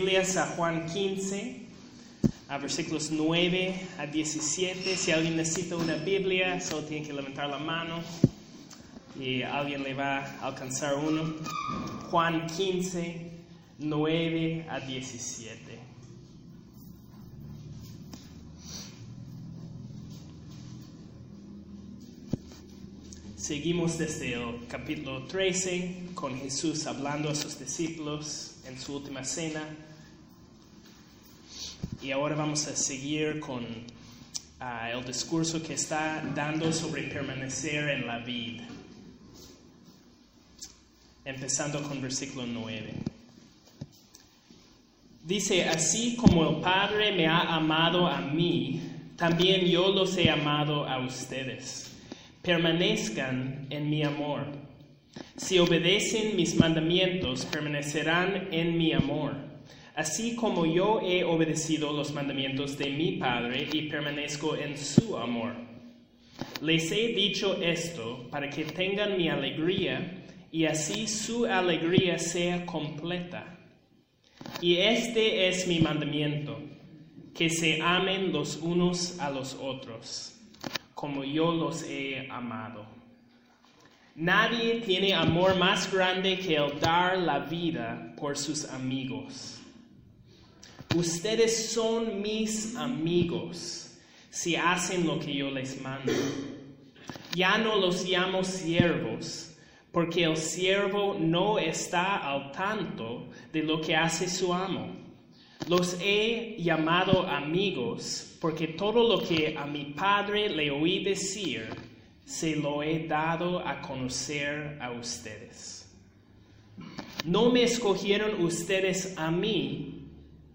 Biblias a Juan 15, a versículos 9 a 17. Si alguien necesita una Biblia, solo tiene que levantar la mano y alguien le va a alcanzar uno. Juan 15, 9 a 17. Seguimos desde el capítulo 13 con Jesús hablando a sus discípulos en su última cena. Y ahora vamos a seguir con ah, el discurso que está dando sobre permanecer en la vida. Empezando con versículo 9. Dice, así como el Padre me ha amado a mí, también yo los he amado a ustedes permanezcan en mi amor. Si obedecen mis mandamientos, permanecerán en mi amor, así como yo he obedecido los mandamientos de mi Padre y permanezco en su amor. Les he dicho esto para que tengan mi alegría y así su alegría sea completa. Y este es mi mandamiento, que se amen los unos a los otros como yo los he amado. Nadie tiene amor más grande que el dar la vida por sus amigos. Ustedes son mis amigos si hacen lo que yo les mando. Ya no los llamo siervos, porque el siervo no está al tanto de lo que hace su amo. Los he llamado amigos porque todo lo que a mi Padre le oí decir, se lo he dado a conocer a ustedes. No me escogieron ustedes a mí,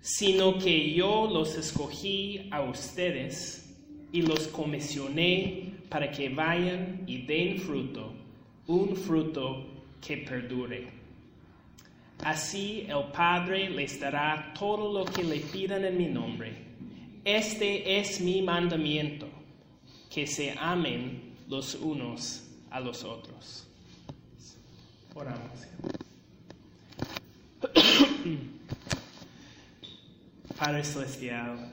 sino que yo los escogí a ustedes y los comisioné para que vayan y den fruto, un fruto que perdure. Así el Padre les dará todo lo que le pidan en mi nombre este es mi mandamiento, que se amen los unos a los otros. Oramos. Padre Celestial,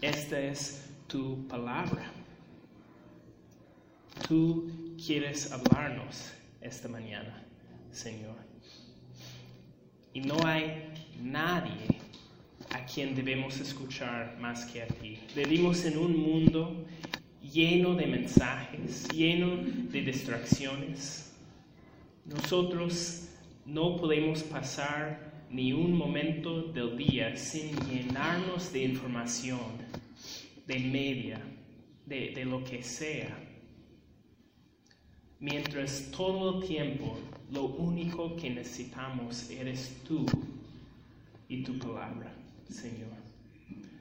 esta es tu palabra. Tú quieres hablarnos esta mañana, Señor. Y no hay nadie a quien debemos escuchar más que a ti. Vivimos en un mundo lleno de mensajes, lleno de distracciones. Nosotros no podemos pasar ni un momento del día sin llenarnos de información, de media, de, de lo que sea. Mientras todo el tiempo lo único que necesitamos eres tú y tu palabra. Señor.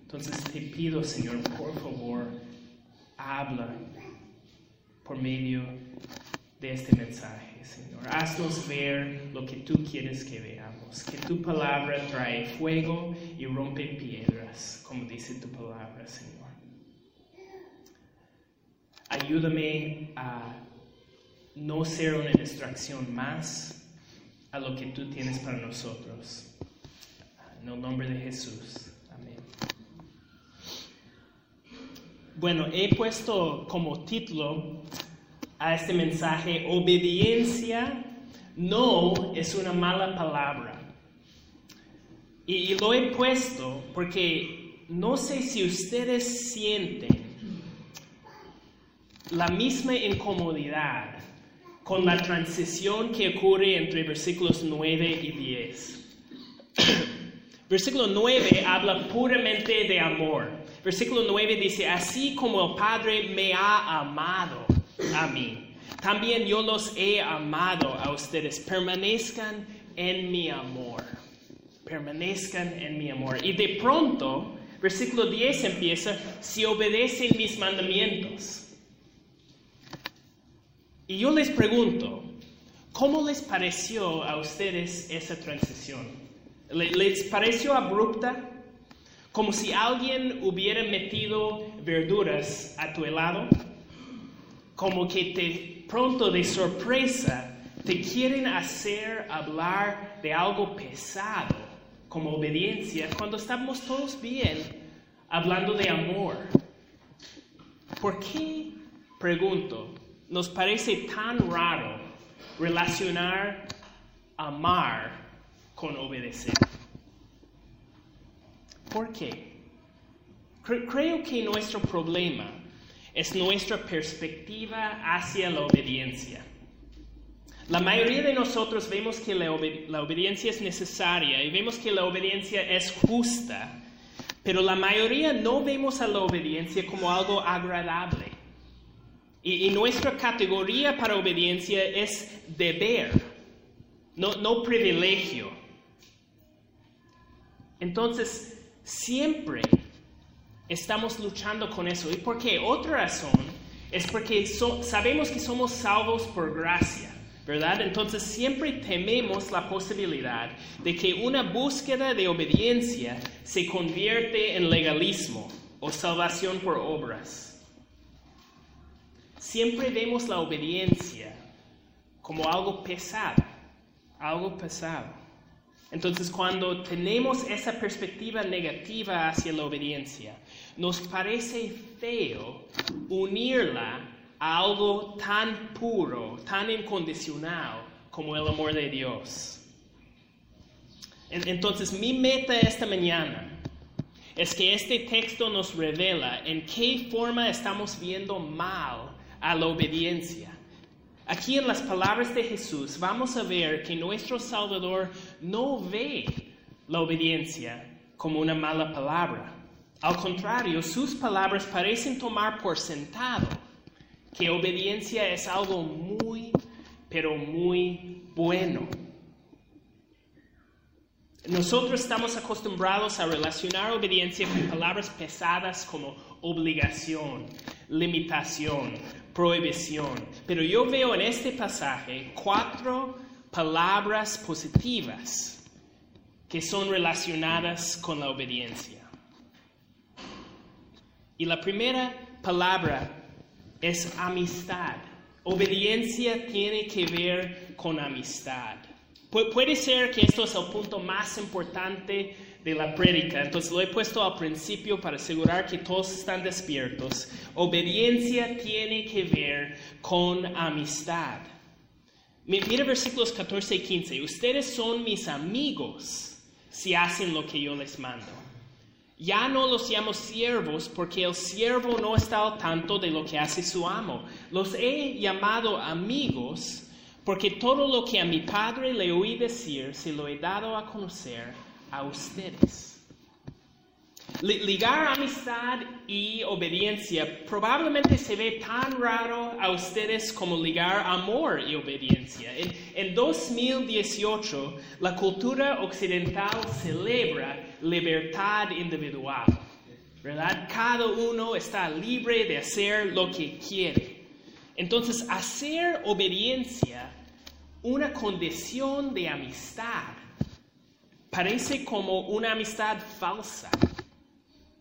Entonces te pido, Señor, por favor, habla por medio de este mensaje, Señor. Haznos ver lo que tú quieres que veamos. Que tu palabra trae fuego y rompe piedras, como dice tu palabra, Señor. Ayúdame a no ser una distracción más a lo que tú tienes para nosotros. En el nombre de Jesús. Amén. Bueno, he puesto como título a este mensaje, obediencia no es una mala palabra. Y, lo he puesto porque no sé si ustedes sienten la misma incomodidad con la transición que ocurre entre versículos 9 y 10. Versículo 9 habla puramente de amor. Versículo 9 dice, así como el Padre me ha amado a mí, también yo los he amado a ustedes. Permanezcan en mi amor. Permanezcan en mi amor. Y de pronto, versículo 10 empieza, si obedecen mis mandamientos. Y yo les pregunto, ¿cómo les pareció a ustedes esa transición? ¿Les pareció abrupta? Como si alguien hubiera metido verduras a tu helado. Como que te pronto de sorpresa te quieren hacer hablar de algo pesado como obediencia cuando estamos todos bien hablando de amor. ¿Por qué, pregunto, nos parece tan raro relacionar amar con obedecer? ¿Por qué? Creo que nuestro problema es nuestra perspectiva hacia la obediencia. La mayoría de nosotros vemos que la, obediencia es necesaria y vemos que la obediencia es justa, pero la mayoría no vemos a la obediencia como algo agradable. Y, nuestra categoría para obediencia es deber, no, privilegio. Entonces, siempre estamos luchando con eso. ¿Y por qué? Otra razón es porque sabemos que somos salvos por gracia. ¿verdad? Entonces siempre tememos la posibilidad de que una búsqueda de obediencia se convierte en legalismo o salvación por obras. Siempre vemos la obediencia como algo pesado, algo pesado. Entonces cuando tenemos esa perspectiva negativa hacia la obediencia, nos parece feo unirla algo tan puro, tan incondicional como el amor de Dios. Entonces, mi meta esta mañana es que este texto nos revela en qué forma estamos viendo mal a la obediencia. Aquí en las palabras de Jesús vamos a ver que nuestro Salvador no ve la obediencia como una mala palabra. Al contrario, sus palabras parecen tomar por sentado que obediencia es algo muy, pero muy bueno. Nosotros estamos acostumbrados a relacionar obediencia con palabras pesadas como obligación, limitación, prohibición. Pero yo veo en este pasaje cuatro palabras positivas que son relacionadas con la obediencia. Y la primera palabra es amistad. Obediencia tiene que ver con amistad. puede ser que esto es el punto más importante de la prédica, entonces lo he puesto al principio para asegurar que todos están despiertos. Obediencia tiene que ver con amistad. Mira versículos 14 y 15. Ustedes son mis amigos si hacen lo que yo les mando. Ya no los llamo siervos porque el siervo no está al tanto de lo que hace su amo. Los he llamado amigos porque todo lo que a mi padre le oí decir se lo he dado a conocer a ustedes. Ligar amistad y obediencia probablemente se ve tan raro a ustedes como ligar amor y obediencia. En, en 2018, la cultura occidental celebra libertad individual, ¿verdad? Cada uno está libre de hacer lo que quiere. Entonces, hacer obediencia una condición de amistad parece como una amistad falsa.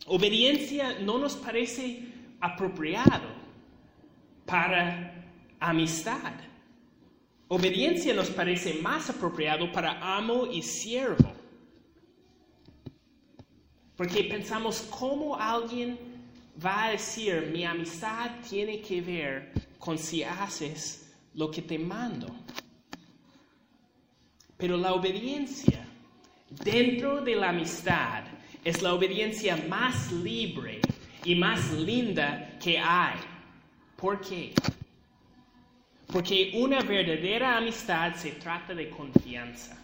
Obediencia no nos parece apropiado para amistad. Obediencia nos parece más apropiado para amo y siervo. Porque pensamos cómo alguien va a decir mi amistad tiene que ver con si haces lo que te mando. Pero la obediencia dentro de la amistad es la obediencia más libre y más linda que hay. ¿Por qué? Porque una verdadera amistad se trata de confianza.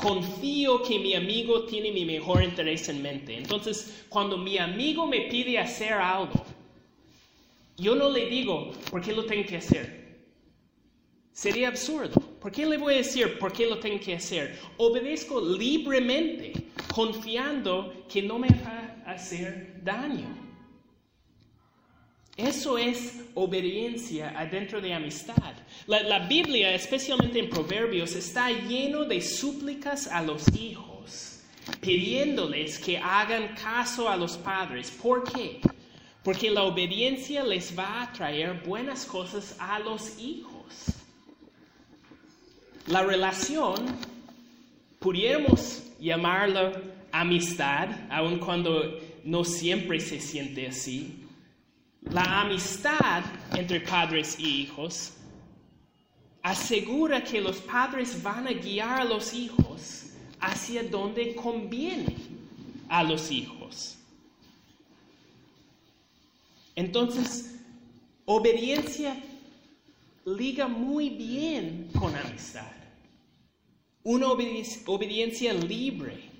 Confío que mi amigo tiene mi mejor interés en mente. Entonces, cuando mi amigo me pide hacer algo, yo no le digo, ¿por qué lo tengo que hacer? Sería absurdo. ¿Por qué le voy a decir por qué lo tengo que hacer? Obedezco libremente, confiando que no me va a hacer daño. Eso es obediencia adentro de amistad. La, la, Biblia, especialmente en Proverbios, está lleno de súplicas a los hijos, pidiéndoles que hagan caso a los padres. ¿Por qué? Porque la obediencia les va a traer buenas cosas a los hijos. La relación pudiéramos llamarlo amistad, aun cuando no siempre se siente así. La amistad entre padres y hijos asegura que los padres van a guiar a los hijos hacia donde conviene a los hijos. Entonces, obediencia liga muy bien con amistad. Una obediencia libre.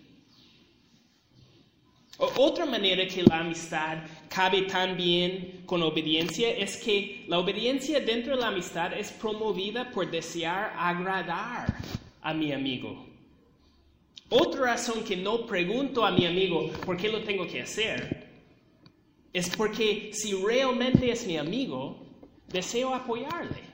Otra manera que la amistad cabe tan bien con obediencia es que la obediencia dentro de la amistad es promovida por desear agradar a mi amigo. Otra razón que no pregunto a mi amigo por qué lo tengo que hacer es porque si realmente es mi amigo, deseo apoyarle.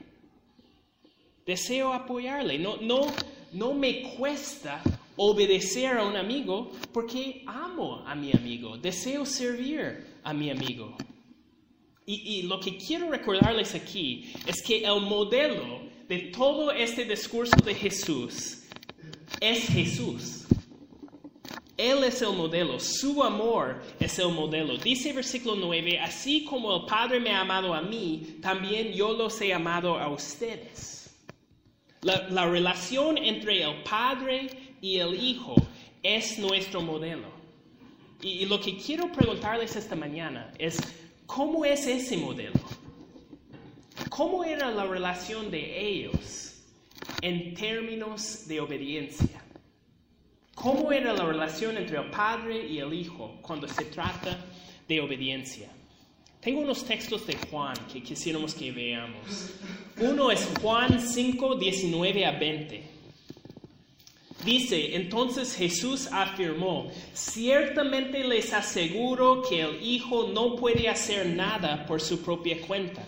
Deseo apoyarle. No, no, no me cuesta obedecer a un amigo porque amo a mi amigo. Deseo servir a mi amigo. Y, y lo que quiero recordarles aquí es que el modelo de todo este discurso de Jesús es Jesús. Él es el modelo, su amor es el modelo. Dice versículo 9, así como el Padre me ha amado a mí, también yo los he amado a ustedes. La, relación entre el Padre y el Hijo es nuestro modelo. y lo que quiero preguntarles esta mañana es, ¿cómo es ese modelo? ¿Cómo era la relación de ellos en términos de obediencia? ¿Cómo era la relación entre el Padre y el Hijo cuando se trata de obediencia? Tengo unos textos de Juan que quisiéramos que veamos. Uno es Juan 5, 19 a 20. Dice, entonces Jesús afirmó, ciertamente les aseguro que el Hijo no puede hacer nada por su propia cuenta,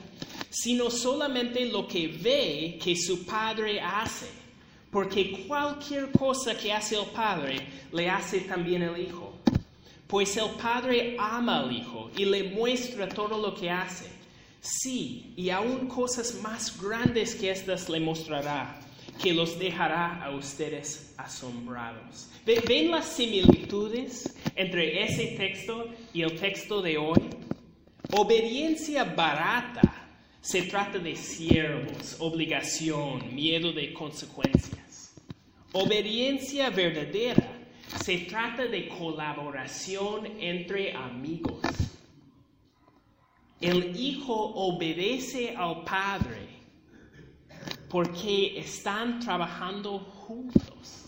sino solamente lo que ve que su Padre hace porque cualquier cosa que hace el Padre, le hace también el Hijo. Pues el Padre ama al Hijo y le muestra todo lo que hace. Sí, y aún cosas más grandes que estas le mostrará, que los dejará a ustedes asombrados. ¿Ven las similitudes entre ese texto y el texto de hoy? Obediencia barata se trata de siervos, obligación, miedo de consecuencias. Obediencia verdadera se trata de colaboración entre amigos. El hijo obedece al padre porque están trabajando juntos.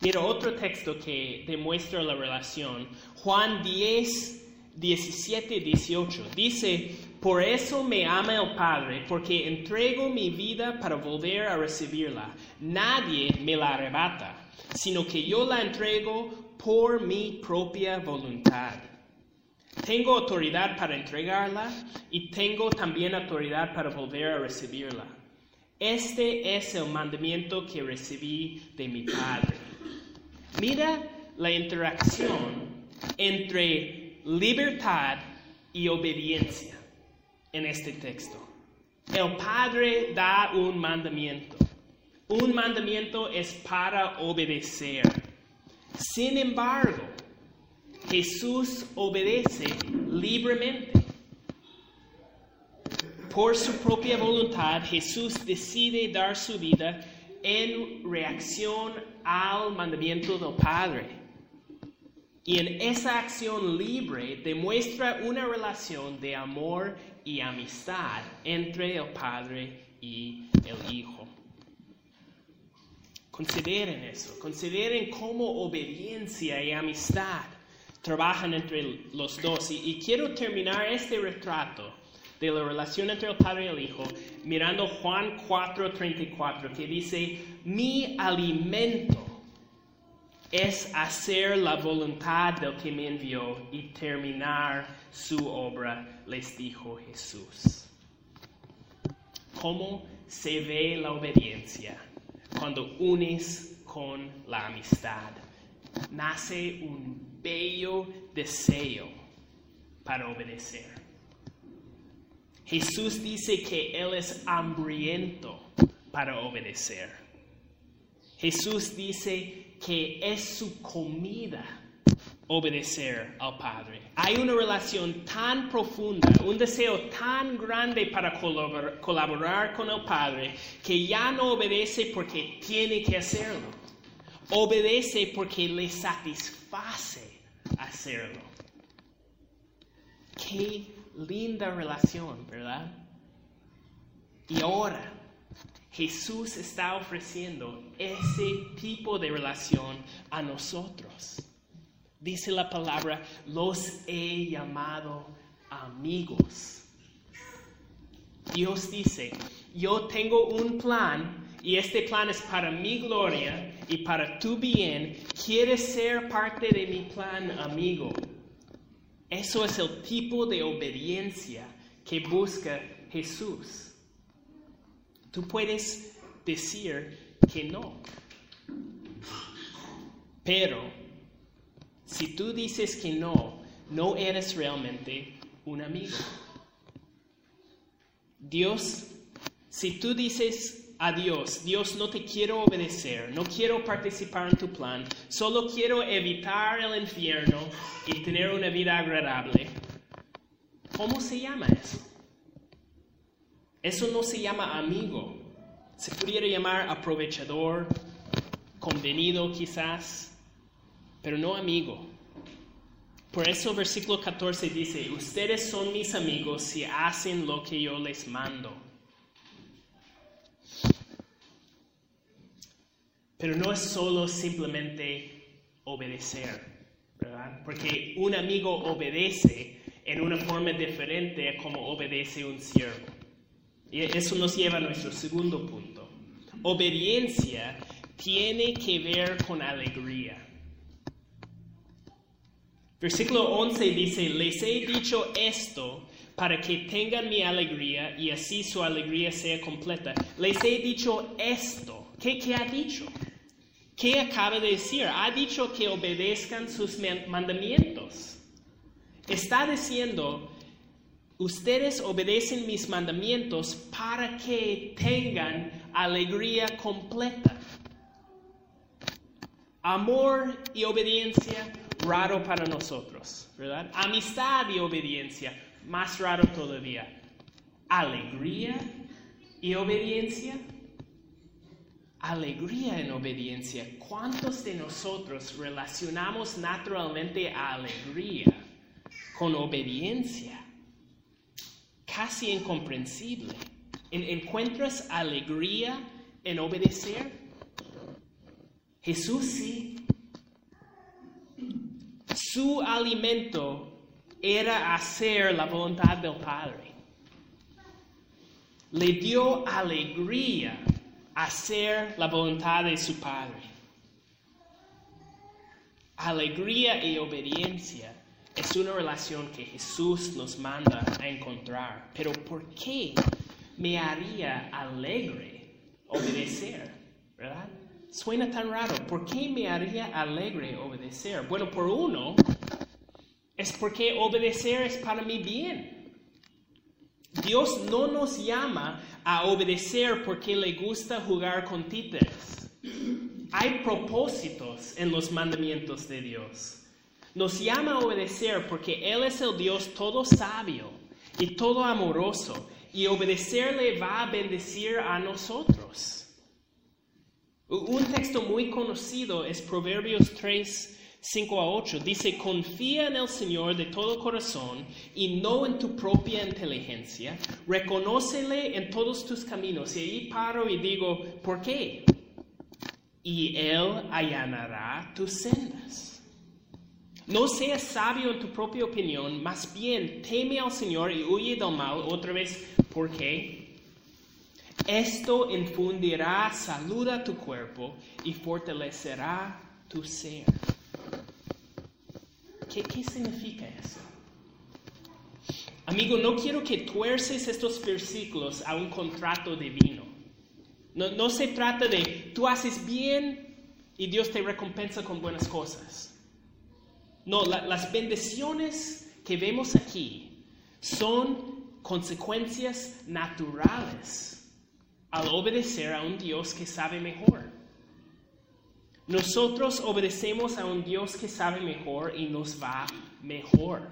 Mira otro texto que demuestra la relación. Juan 10, 17, 18. Dice, por eso me ama el Padre, porque entrego mi vida para volver a recibirla. Nadie me la arrebata, sino que yo la entrego por mi propia voluntad. Tengo autoridad para entregarla y tengo también autoridad para volver a recibirla. Este es el mandamiento que recibí de mi Padre. Mira la interacción entre libertad y obediencia en este texto. El Padre da un mandamiento. Un mandamiento es para obedecer. Sin embargo, Jesús obedece libremente. Por su propia voluntad, Jesús decide dar su vida en reacción al mandamiento del Padre. Y en esa acción libre demuestra una relación de amor y amistad entre el Padre y el Hijo. Consideren eso, consideren cómo obediencia y amistad trabajan entre los dos. Y, quiero terminar este retrato de la relación entre el Padre y el Hijo mirando Juan 4:34, que dice, mi alimento es hacer la voluntad del que me envió y terminar su obra, les dijo Jesús. ¿Cómo se ve la obediencia cuando unes con la amistad? Nace un bello deseo para obedecer. Jesús dice que Él es hambriento para obedecer. Jesús dice que es su comida obedecer al Padre. Hay una relación tan profunda, un deseo tan grande para colaborar, con el Padre que ya no obedece porque tiene que hacerlo. Obedece porque le satisface hacerlo. Qué linda relación, ¿verdad? Y ahora Jesús está ofreciendo ese tipo de relación a nosotros. Dice la palabra, los he llamado amigos. Dios dice, yo tengo un plan y este plan es para mi gloria y para tu bien. ¿Quieres ser parte de mi plan, amigo? Eso es el tipo de obediencia que busca Jesús. Tú puedes decir que no. Pero si tú dices que no, no eres realmente un amigo. Dios, si tú dices a Dios, Dios no te quiero obedecer, no quiero participar en tu plan, solo quiero evitar el infierno y tener una vida agradable, ¿cómo se llama eso? Eso no se llama amigo, se pudiera llamar aprovechador, convenido quizás pero no amigo. Por eso versículo 14 dice, ustedes son mis amigos si hacen lo que yo les mando. Pero no es solo simplemente obedecer, ¿verdad? Porque un amigo obedece en una forma diferente a como obedece un siervo. Y eso nos lleva a nuestro segundo punto. Obediencia tiene que ver con alegría. Versículo 11 dice, les he dicho esto para que tengan mi alegría y así su alegría sea completa. Les he dicho esto. ¿Qué, qué ha dicho? ¿Qué acaba de decir? Ha dicho que obedezcan sus mandamientos. Está diciendo, ustedes obedecen mis mandamientos para que tengan alegría completa. Amor y obediencia raro para nosotros, ¿verdad? Amistad y obediencia, más raro todavía. Alegría y obediencia. Alegría en obediencia. ¿Cuántos de nosotros relacionamos naturalmente a alegría con obediencia? Casi incomprensible. ¿Encuentras alegría en obedecer? Jesús sí, su alimento era hacer la voluntad del Padre. Le dio alegría hacer la voluntad de su Padre. Alegría y obediencia es una relación que Jesús nos manda a encontrar. Pero ¿por qué me haría alegre obedecer? ¿Verdad? Suena tan raro. ¿Por qué me haría alegre obedecer? Bueno, por uno, es porque obedecer es para mi bien. Dios no nos llama a obedecer porque le gusta jugar con títeres. Hay propósitos en los mandamientos de Dios. Nos llama a obedecer porque Él es el Dios todo sabio y todo amoroso y obedecerle va a bendecir a nosotros. Un texto muy conocido es Proverbios 3, 5 a 8. Dice, confía en el Señor de todo corazón y no en tu propia inteligencia. Reconócele en todos tus caminos. Y ahí paro y digo, ¿por qué? Y Él allanará tus sendas. No seas sabio en tu propia opinión, más bien teme al Señor y huye del mal. Otra vez, ¿por qué? Esto infundirá salud a tu cuerpo y fortalecerá tu ser. ¿Qué, significa eso? Amigo, no quiero que tuerces estos versículos a un contrato divino. No, no se trata de tú haces bien y Dios te recompensa con buenas cosas. No, las bendiciones que vemos aquí son consecuencias naturales al obedecer a un Dios que sabe mejor. Nosotros obedecemos a un Dios que sabe mejor y nos va mejor.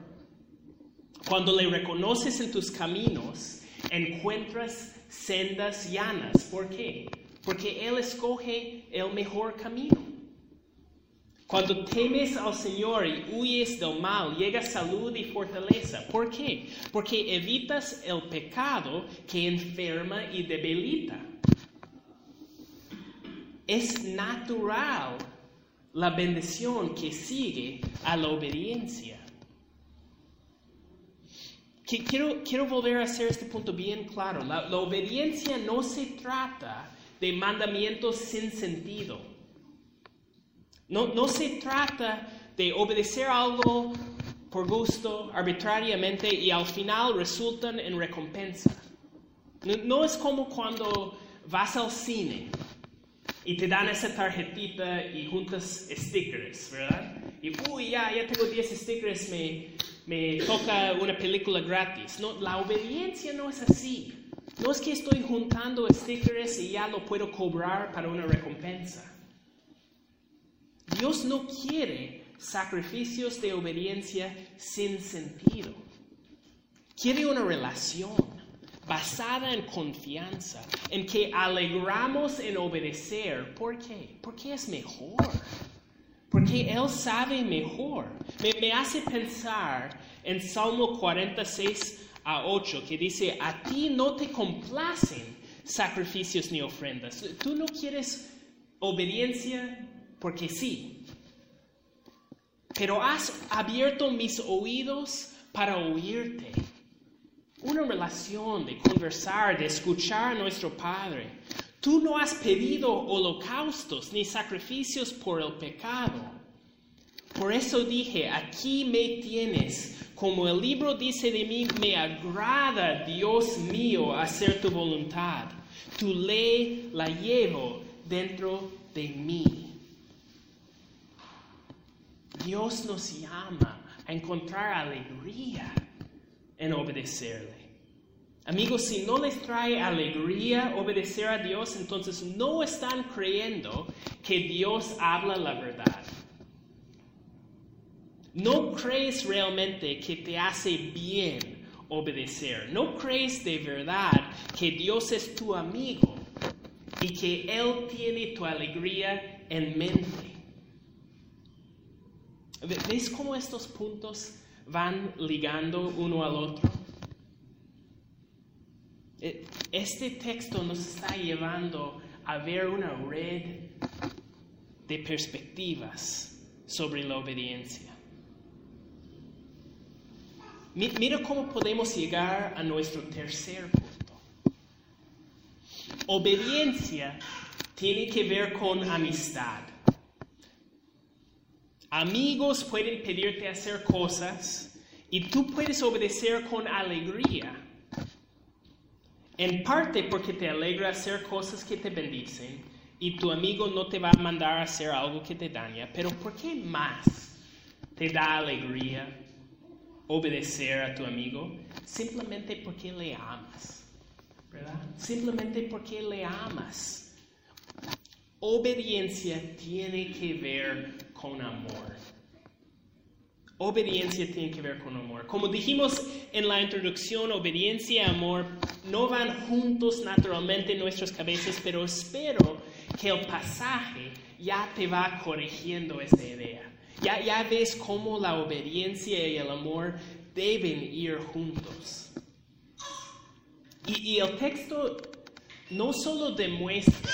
Cuando le reconoces en tus caminos, encuentras sendas llanas. ¿Por qué? Porque Él escoge el mejor camino. Cuando temes al Señor y huyes del mal, llega salud y fortaleza. ¿Por qué? Porque evitas el pecado que enferma y debilita. Es natural la bendición que sigue a la obediencia. Quiero, volver a hacer este punto bien claro. La, la obediencia no se trata de mandamientos sin sentido. No, no se trata de obedecer algo por gusto, arbitrariamente, y al final resultan en recompensa. No, no, es como cuando vas al cine y te dan esa tarjetita y juntas stickers, ¿verdad? Y, uy, ya, ya tengo 10 stickers, me, me toca una película gratis. No, la obediencia no es así. No es que estoy juntando stickers y ya lo puedo cobrar para una recompensa. Dios no quiere sacrificios de obediencia sin sentido. Quiere una relación basada en confianza, en que alegramos en obedecer. ¿Por qué? Porque es mejor. Porque Él sabe mejor. Me, me hace pensar en Salmo 46 a 8, que dice, a ti no te complacen sacrificios ni ofrendas. Tú no quieres obediencia porque sí. Pero has abierto mis oídos para oírte. Una relación de conversar, de escuchar a nuestro Padre. Tú no has pedido holocaustos ni sacrificios por el pecado. Por eso dije, aquí me tienes. Como el libro dice de mí, me agrada, Dios mío, hacer tu voluntad. Tu ley la llevo dentro de mí. Dios nos llama a encontrar alegría en obedecerle. Amigos, si no les trae alegría obedecer a Dios, entonces no están creyendo que Dios habla la verdad. No crees realmente que te hace bien obedecer. No crees de verdad que Dios es tu amigo y que Él tiene tu alegría en mente. ¿Ves cómo estos puntos van ligando uno al otro? Eh, este texto nos está llevando a ver una red de perspectivas sobre la obediencia. Mira cómo podemos llegar a nuestro tercer punto. Obediencia tiene que ver con amistad. Amigos pueden pedirte hacer cosas y tú puedes obedecer con alegría. En parte porque te alegra hacer cosas que te bendicen y tu amigo no te va a mandar a hacer algo que te daña, pero ¿por qué más te da alegría obedecer a tu amigo? Simplemente porque le amas, ¿verdad? Simplemente porque le amas. Obediencia tiene que ver con amor. Obediencia tiene que ver con amor. Como dijimos en la introducción, obediencia y amor no van juntos naturalmente en nuestras cabezas, pero espero que el pasaje ya te va corrigiendo esta idea. Ya, ves cómo la obediencia y el amor deben ir juntos. Y, y el texto no solo demuestra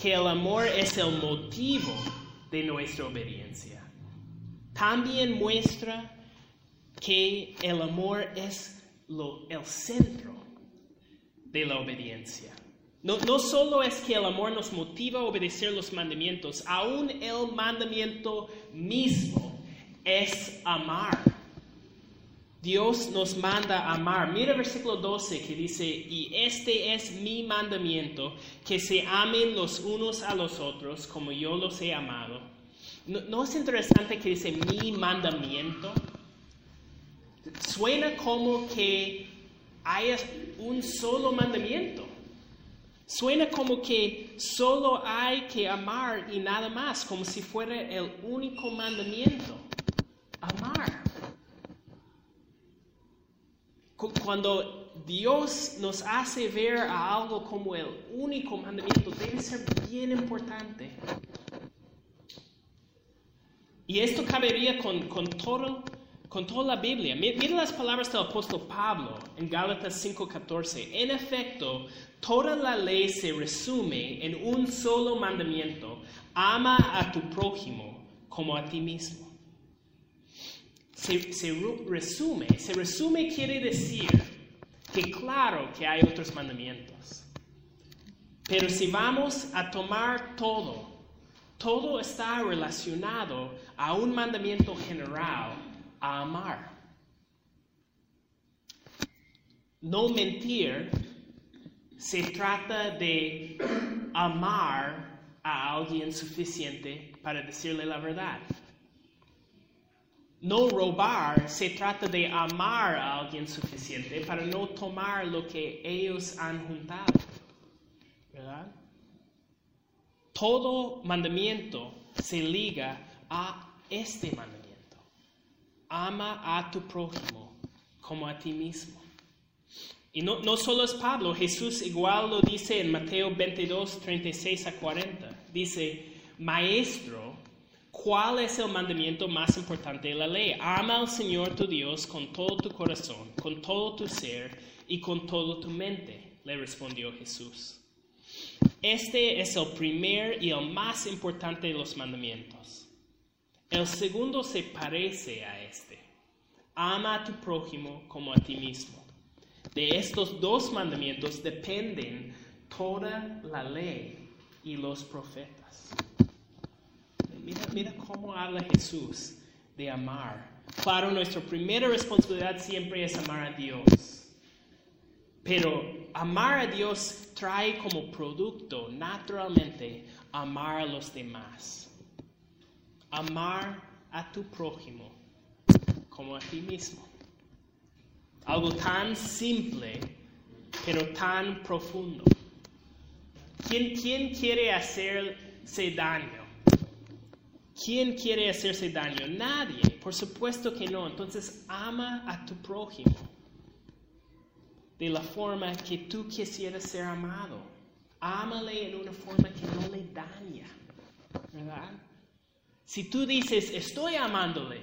que el amor es el motivo de nuestra obediencia, también muestra que el amor es lo, el centro de la obediencia. No, no solo es que el amor nos motiva a obedecer los mandamientos, aún el mandamiento mismo es amar. Dios nos manda a amar. Mira el versículo 12 que dice, y este es mi mandamiento, que se amen los unos a los otros como yo los he amado. ¿No, ¿no es interesante que dice mi mandamiento? Suena como que haya un solo mandamiento. Suena como que solo hay que amar y nada más, como si fuera el único mandamiento. Amar. Cuando Dios nos hace ver a algo como el único mandamiento, debe ser bien importante. Y esto cabería con, con todo con toda la Biblia. Mira las palabras del apóstol Pablo en Gálatas 5:14. En efecto, toda la ley se resume en un solo mandamiento. Ama a tu prójimo como a ti mismo. Se, resume, se resume quiere decir que claro que hay otros mandamientos. Pero si vamos a tomar todo, todo está relacionado a un mandamiento general a amar. No mentir se trata de amar a alguien suficiente para decirle la verdad. No robar se trata de amar a alguien suficiente para no tomar lo que ellos han juntado. ¿Verdad? Todo mandamiento se liga a este mandamiento ama a tu prójimo como a ti mismo. Y no, no solo es Pablo, Jesús igual lo dice en Mateo 22, 36 a 40. Dice, Maestro, ¿cuál es el mandamiento más importante de la ley? Ama al Señor tu Dios con todo tu corazón, con todo tu ser y con toda tu mente, le respondió Jesús. Este es el primer y el más importante de los mandamientos. El segundo se parece a este. Ama a tu prójimo como a ti mismo. De estos dos mandamientos dependen toda la ley y los profetas. Mira, cómo habla Jesús de amar. Claro, nuestra primera responsabilidad siempre es amar a Dios. Pero amar a Dios trae como producto naturalmente amar a los demás amar a tu prójimo como a ti mismo. Algo tan simple, pero tan profundo. ¿Quién, quién quiere hacerse daño? ¿Quién quiere hacerse daño? Nadie, por supuesto que no. Entonces ama a tu prójimo de la forma que tú quisieras ser amado. Ámale en una forma que no le daña, ¿verdad? Si tú dices, estoy amándole,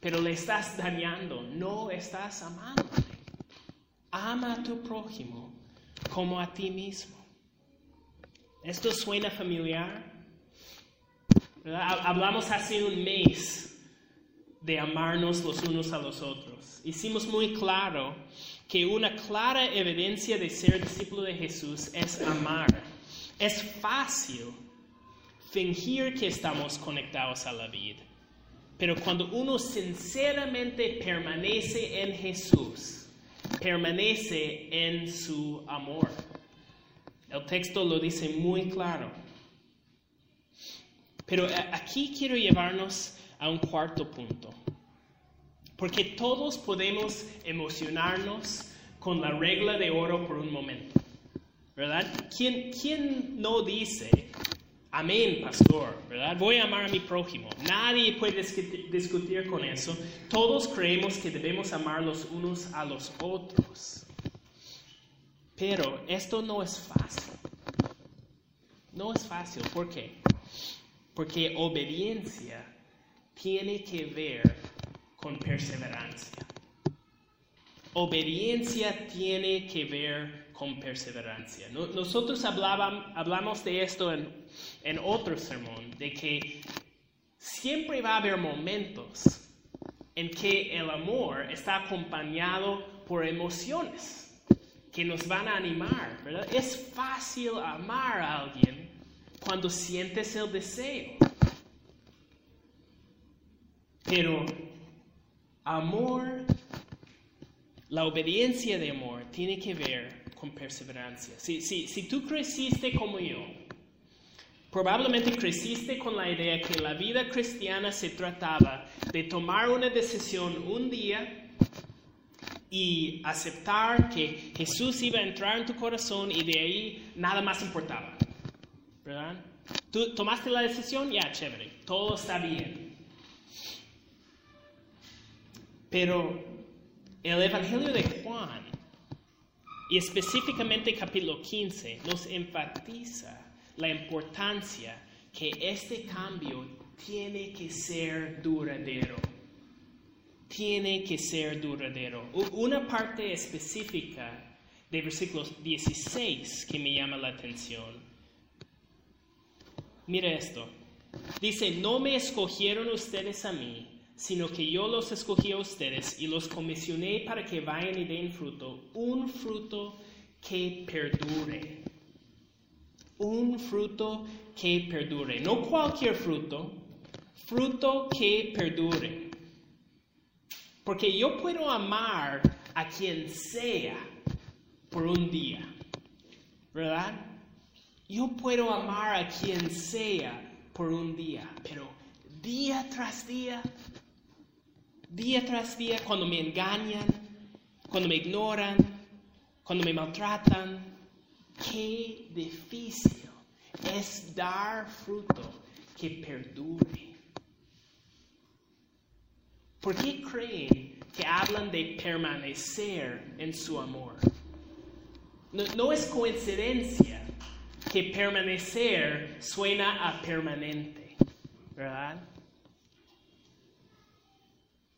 pero le estás dañando, no estás amándole. Ama a tu prójimo como a ti mismo. ¿Esto suena familiar? Hablamos hace un mes de amarnos los unos a los otros. Hicimos muy claro que una clara evidencia de ser discípulo de Jesús es amar. Es fácil fingir que estamos conectados a la vida. Pero cuando uno sinceramente permanece en Jesús, permanece en su amor. El texto lo dice muy claro. Pero aquí quiero llevarnos a un cuarto punto. Porque todos podemos emocionarnos con la regla de oro por un momento. ¿Verdad? ¿Quién, quién no dice, Amén, pastor, ¿verdad? Voy a amar a mi prójimo. Nadie puede discutir con eso. Todos creemos que debemos amar los unos a los otros. Pero esto no es fácil. No es fácil. ¿Por qué? Porque obediencia tiene que ver con perseverancia. Obediencia tiene que ver con perseverancia. Nosotros hablamos de esto en, en otro sermón, de que siempre va a haber momentos en que el amor está acompañado por emociones que nos van a animar, ¿verdad? Es fácil amar a alguien cuando sientes el deseo. Pero amor, la obediencia de amor tiene que ver con perseverancia. Si, si, si tú creciste como yo, probablemente creciste con la idea que la vida cristiana se trataba de tomar una decisión un día y aceptar que Jesús iba a entrar en tu corazón y de ahí nada más importaba. ¿Verdad? Tú tomaste la decisión, ya, chévere, todo está bien. Pero el Evangelio de Juan, y específicamente capítulo 15, nos enfatiza la importancia que este cambio tiene que ser duradero tiene que ser duradero. Una parte específica de versículos 16 que me llama la atención. Mira esto. Dice, no me escogieron ustedes a mí, sino que yo los escogí a ustedes y los comisioné para que vayan y den fruto, un fruto que perdure. Un fruto que perdure. No cualquier fruto, fruto que perdure. Porque yo puedo amar a quien sea por un día, ¿verdad? Yo puedo amar a quien sea por un día, pero día tras día, día tras día, cuando me engañan, cuando me ignoran, cuando me maltratan, qué difícil es dar fruto que perdure. ¿Por qué creen que hablan de permanecer en su amor? No, es coincidencia que permanecer suena a permanente, ¿verdad?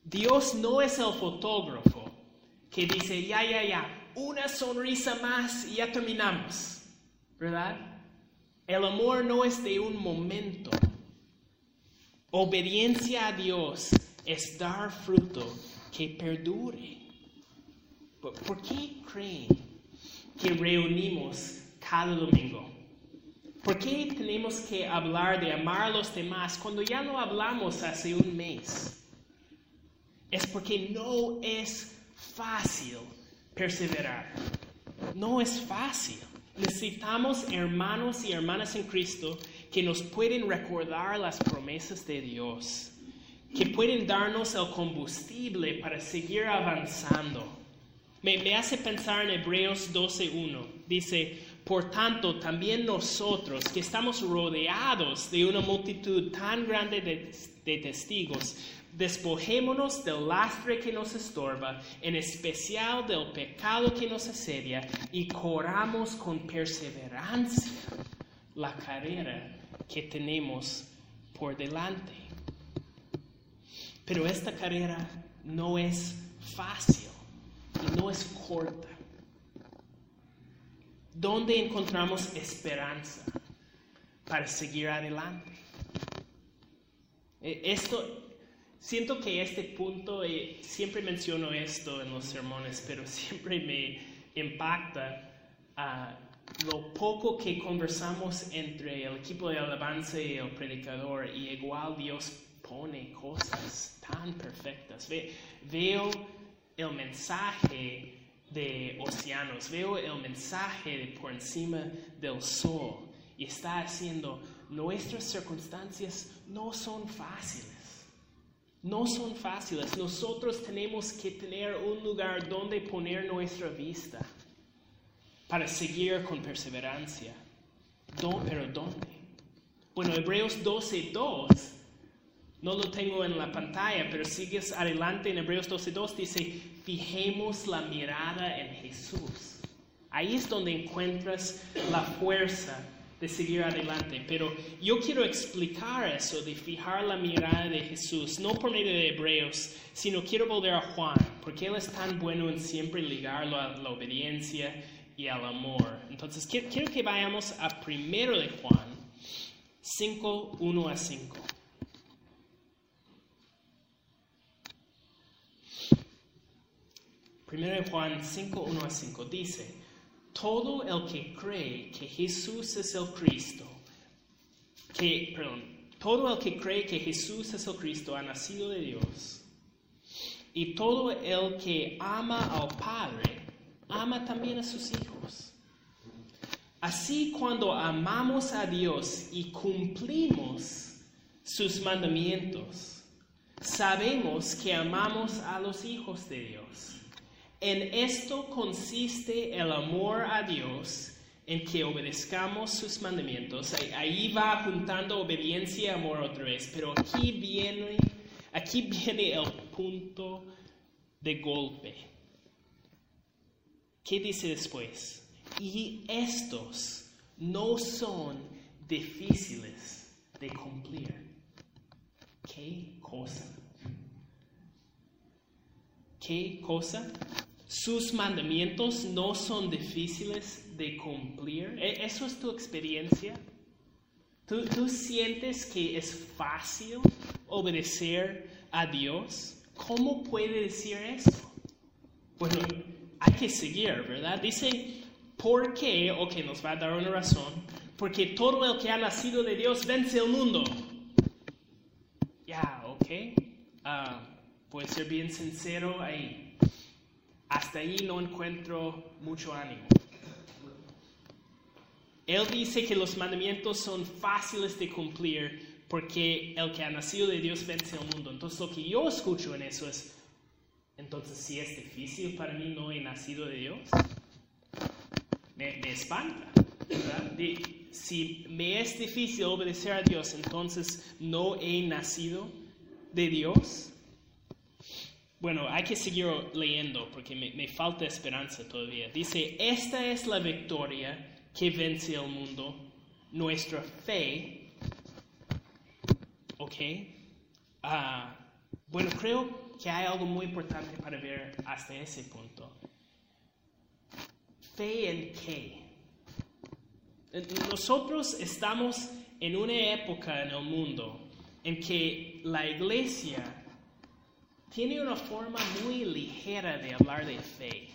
Dios no es el fotógrafo que dice, ya, ya, ya, una sonrisa más y ya terminamos, ¿verdad? El amor no es de un momento. Obediencia a Dios es dar fruto que perdure. ¿Por qué creen que reunimos cada domingo? ¿Por qué tenemos que hablar de amar a los demás cuando ya no hablamos hace un mes? Es porque no es fácil perseverar. No es fácil. Necesitamos hermanos y hermanas en Cristo que nos pueden recordar las promesas de Dios que pueden darnos el combustible para seguir avanzando. Me, hace pensar en Hebreos 12.1. Dice, por tanto, también nosotros que estamos rodeados de una multitud tan grande de, testigos, despojémonos del lastre que nos estorba, en especial del pecado que nos asedia, y corramos con perseverancia la carrera que tenemos por delante. Pero esta carrera no es fácil y no es corta. ¿Dónde encontramos esperanza para seguir adelante? E, esto, siento que este punto, eh, siempre menciono esto en los sermones, pero siempre me impacta ah, lo poco que conversamos entre el equipo de alabanza y el predicador, y igual Dios pone cosas tan perfectas. veo el mensaje de océanos, veo el mensaje de por encima del sol y está haciendo nuestras circunstancias no son fáciles. No son fáciles. Nosotros tenemos que tener un lugar donde poner nuestra vista para seguir con perseverancia. ¿Pero dónde? Bueno, Hebreos 12.2 no lo tengo en la pantalla, pero sigues adelante en Hebreos 12.2, dice, fijemos la mirada en Jesús. Ahí es donde encuentras la fuerza de seguir adelante. Pero yo quiero explicar eso de fijar la mirada de Jesús, no por medio de Hebreos, sino quiero volver a Juan, porque él es tan bueno en siempre ligarlo a la obediencia y al amor. Entonces quiero, que vayamos a primero de Juan 5, 1 a 5. 1 Juan 5, 1 a 5 dice, todo el que cree que Jesús es el Cristo, que, perdón, todo el que cree que Jesús es el Cristo ha nacido de Dios. Y todo el que ama al Padre, ama también a sus hijos. Así cuando amamos a Dios y cumplimos sus mandamientos, sabemos que amamos a los hijos de Dios. En esto consiste el amor a Dios, en que obedezcamos sus mandamientos. Ahí va juntando obediencia y amor otra vez, pero aquí viene, aquí viene el punto de golpe. ¿Qué dice después? Y estos no son difíciles de cumplir. ¿Qué cosa? ¿Qué cosa? Sus mandamientos no son difíciles de cumplir. ¿E-, ¿Eso es tu experiencia? ¿Tú, ¿Tú, sientes que es fácil obedecer a Dios? ¿Cómo puede decir eso? Bueno, hay que seguir, ¿verdad? Dice, ¿por qué? Ok, nos va a dar una razón. Porque todo el que ha nacido de Dios vence el mundo. Ya, ok. Uh, puede ser bien sincero ahí. Hasta ahí no encuentro mucho ánimo. Él dice que los mandamientos son fáciles de cumplir porque el que ha nacido de Dios vence el mundo. Entonces lo que yo escucho en eso es, entonces si es difícil para mí no he nacido de Dios, me, me espanta. De, si me es difícil obedecer a Dios, entonces no he nacido de Dios. Bueno, hay que seguir leyendo porque me, falta esperanza todavía. Dice, esta es la victoria que vence el mundo, nuestra fe. ¿Ok? Uh, bueno, creo que hay algo muy importante para ver hasta ese punto. ¿Fe en qué? Nosotros estamos en una época en el mundo en que la iglesia tiene una forma muy ligera de hablar de fe.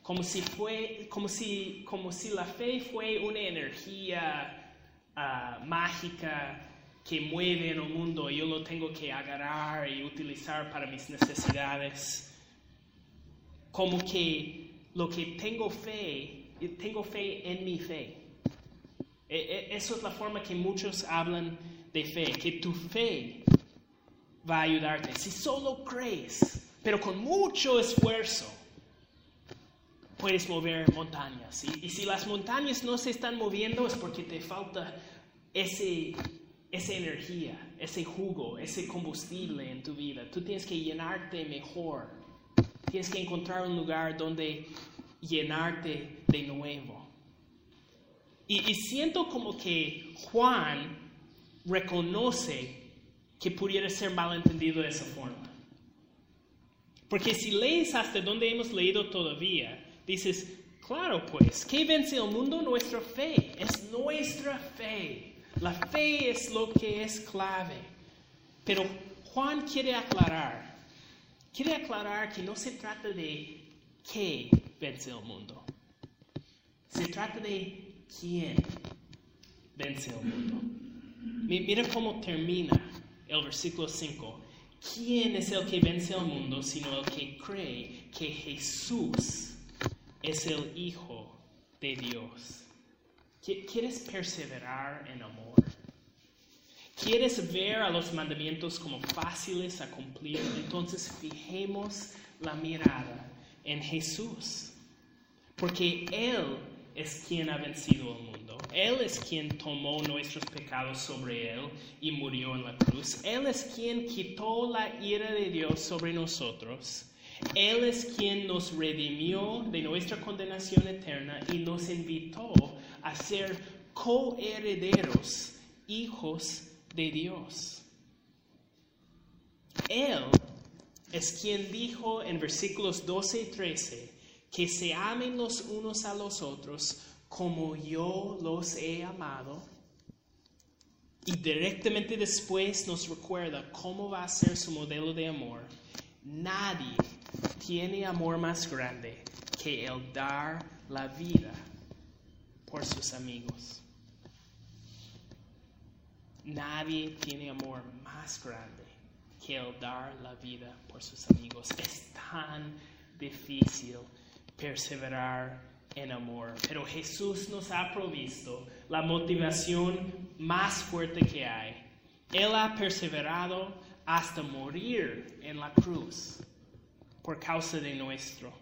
Como si, fue, como si, como si la fe fue una energía uh, mágica que mueve en el mundo y yo lo tengo que agarrar y utilizar para mis necesidades. Como que lo que tengo fe, tengo fe en mi fe. E, e, eso es la forma que muchos hablan de fe, que tu fe va a ayudarte. Si solo crees, pero con mucho esfuerzo, puedes mover montañas. Y, si las montañas no se están moviendo es porque te falta ese, esa energía, ese jugo, ese combustible en tu vida. Tú tienes que llenarte mejor. Tienes que encontrar un lugar donde llenarte de nuevo. Y siento como que Juan reconoce que pudiera ser malentendido de esa forma. Porque si lees hasta donde hemos leído todavía, dices, claro pues, ¿qué vence el mundo? Nuestra fe, es nuestra fe. La fe es lo que es clave. Pero Juan quiere aclarar, quiere aclarar que no se trata de qué vence el mundo. Se trata de quién vence el mundo. Mira cómo termina el versículo 5. ¿Quién es el que vence el mundo sino el que cree que Jesús es el Hijo de Dios? ¿Quieres perseverar en amor? ¿Quieres ver a los mandamientos como fáciles a cumplir? Entonces fijemos la mirada en Jesús. Porque Él es quien ha vencido el mundo. Él es quien tomó nuestros pecados sobre Él y murió en la cruz. Él es quien quitó la ira de Dios sobre nosotros. Él es quien nos redimió de nuestra condenación eterna y nos invitó a ser coherederos, hijos de Dios. Él es quien dijo en versículos 12 y 13, que se amen los unos a los otros como yo los he amado. Y directamente después nos recuerda cómo va a ser su modelo de amor. Nadie tiene amor más grande que el dar la vida por sus amigos. Nadie tiene amor más grande que el dar la vida por sus amigos. Es tan difícil perseverar en amor. Pero Jesús nos ha provisto la motivación más fuerte que hay. Él ha perseverado hasta morir en la cruz por causa de nuestro,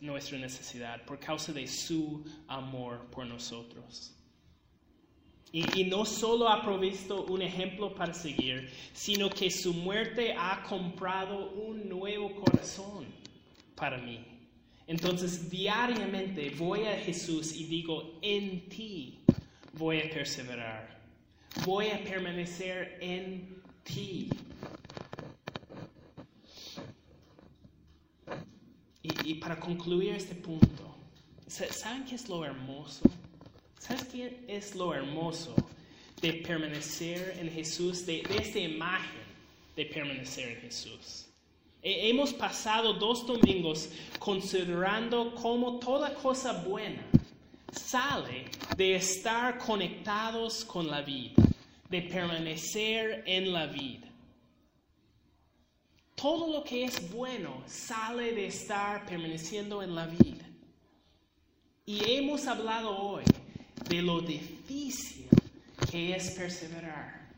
nuestra necesidad, por causa de su amor por nosotros. Y, y no solo ha provisto un ejemplo para seguir, sino que su muerte ha comprado un nuevo corazón para mí. Entonces diariamente voy a Jesús y digo, en ti voy a perseverar, voy a permanecer en ti. Y, para concluir este punto, sa- ¿saben qué es lo hermoso? ¿Sabes qué es lo hermoso de permanecer en Jesús, de, de esta imagen de permanecer en Jesús? He- Hemos pasado dos domingos considerando cómo toda cosa buena sale de estar conectados con la vida, de permanecer en la vida. Todo lo que es bueno sale de estar permaneciendo en la vida. Y hemos hablado hoy de lo difícil que es perseverar.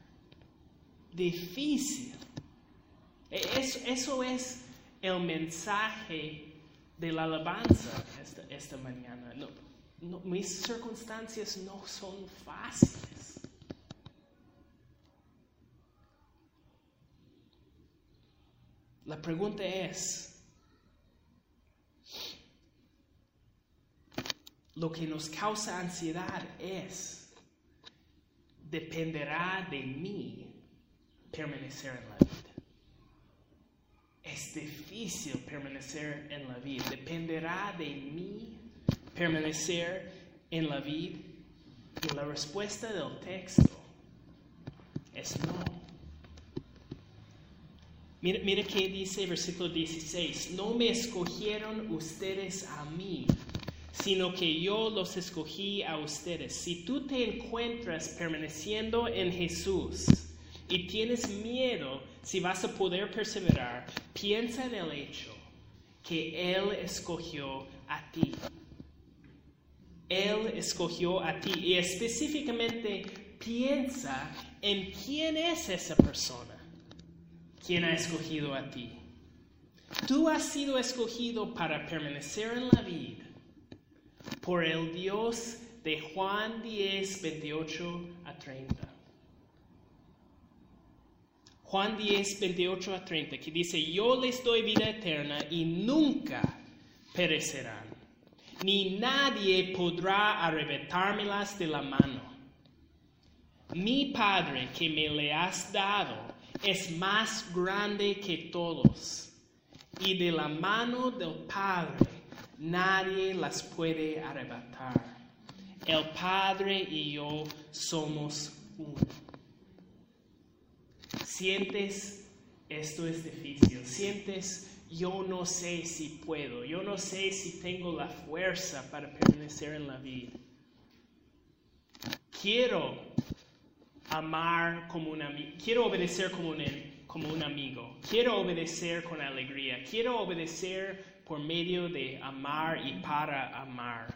Difícil. E- Eso, eso es el mensaje de la alabanza esta, esta mañana. No- no, mis circunstancias no son fáciles. La pregunta es, lo que nos causa ansiedad es, dependerá de mí permanecer en la vida. Es difícil permanecer en la vida. Dependerá de mí permanecer en la vida. Y la respuesta del texto es no. Mira, mira que dice versículo 16, no me escogieron ustedes a mí, sino que yo los escogí a ustedes. Si tú te encuentras permaneciendo en Jesús y tienes miedo si vas a poder perseverar, piensa en el hecho que Él escogió a ti. Él escogió a ti y específicamente piensa en quién es esa persona, quien ha escogido a ti. Tú has sido escogido para permanecer en la vida por el Dios de Juan 10, 28 a 30. Juan 10, 28 a 30, que dice, yo les doy vida eterna y nunca perecerán, ni nadie podrá arrebatármelas de la mano. Mi Padre que me le has dado es más grande que todos, y de la mano del Padre nadie las puede arrebatar. El Padre y yo somos uno. Sientes, esto es difícil, sientes, yo no sé si puedo, yo no sé si tengo la fuerza para permanecer en la vida. Quiero amar como un amigo, quiero obedecer como un, como un amigo, quiero obedecer con alegría, quiero obedecer por medio de amar y para amar.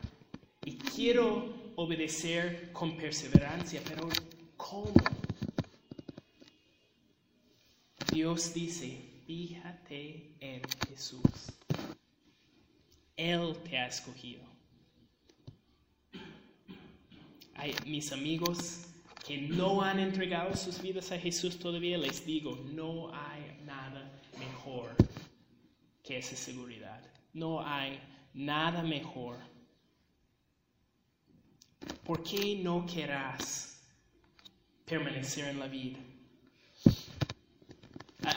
Y quiero obedecer con perseverancia, pero ¿cómo? Dios dice, fíjate en Jesús. Él te ha escogido. Hay mis amigos que no han entregado sus vidas a Jesús todavía, les digo, no hay nada mejor que esa seguridad. No hay nada mejor. ¿Por qué no querrás permanecer en la vida?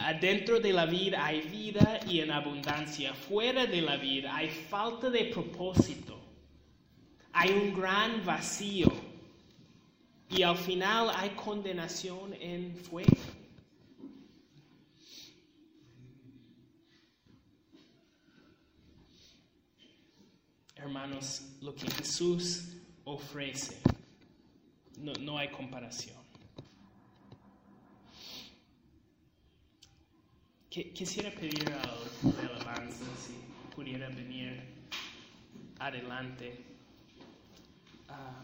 Adentro de la vida hay vida y en abundancia. Fuera de la vida hay falta de propósito. Hay un gran vacío. Y al final hay condenación en fuego. Hermanos, lo que Jesús ofrece, no, no hay comparación. Quisiera pedir al de alabanza si pudiera venir adelante. Ah,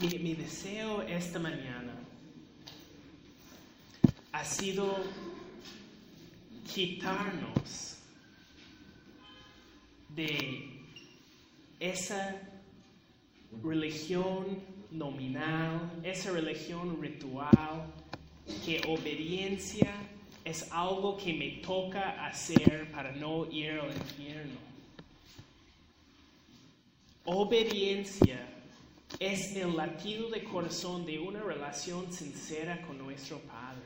mi, mi deseo esta mañana ha sido quitarnos de esa religión nominal, esa religión ritual, que obediencia es algo que me toca hacer para no ir al infierno. Obediencia es el latido de corazón de una relación sincera con nuestro Padre.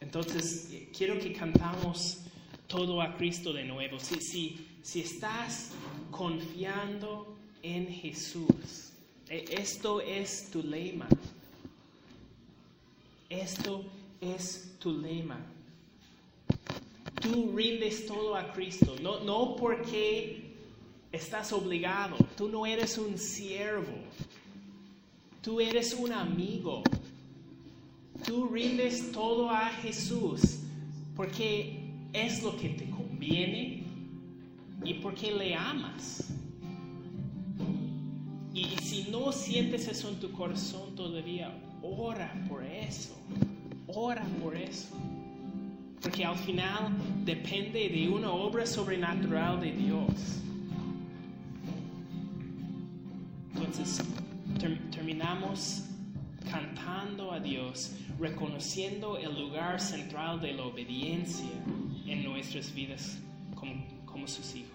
Entonces, quiero que cantamos todo a Cristo de nuevo. Si, si, si estás confiando en Jesús, e, esto es tu lema. Esto es tu lema. Tú rindes todo a Cristo, no, no porque estás obligado, tú no eres un siervo, tú eres un amigo. Tú rindes todo a Jesús porque es lo que te conviene y porque le amas. Y, si no sientes eso en tu corazón todavía, ora por eso. Ora por eso. Porque al final depende de una obra sobrenatural de Dios. Entonces, terminamos cantando a Dios, reconociendo el lugar central de la obediencia en nuestras vidas como, sus hijos.